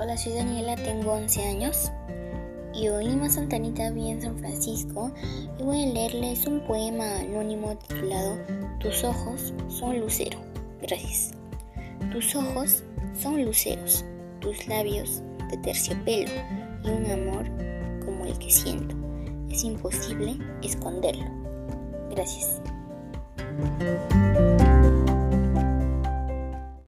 Hola, soy Daniela, tengo 11 años y hoy Lima Santanita vi en San Francisco y voy a leerles un poema anónimo titulado Tus ojos son lucero. Gracias. Tus ojos son luceros, tus labios de terciopelo y un amor como el que siento. Es imposible esconderlo. Gracias.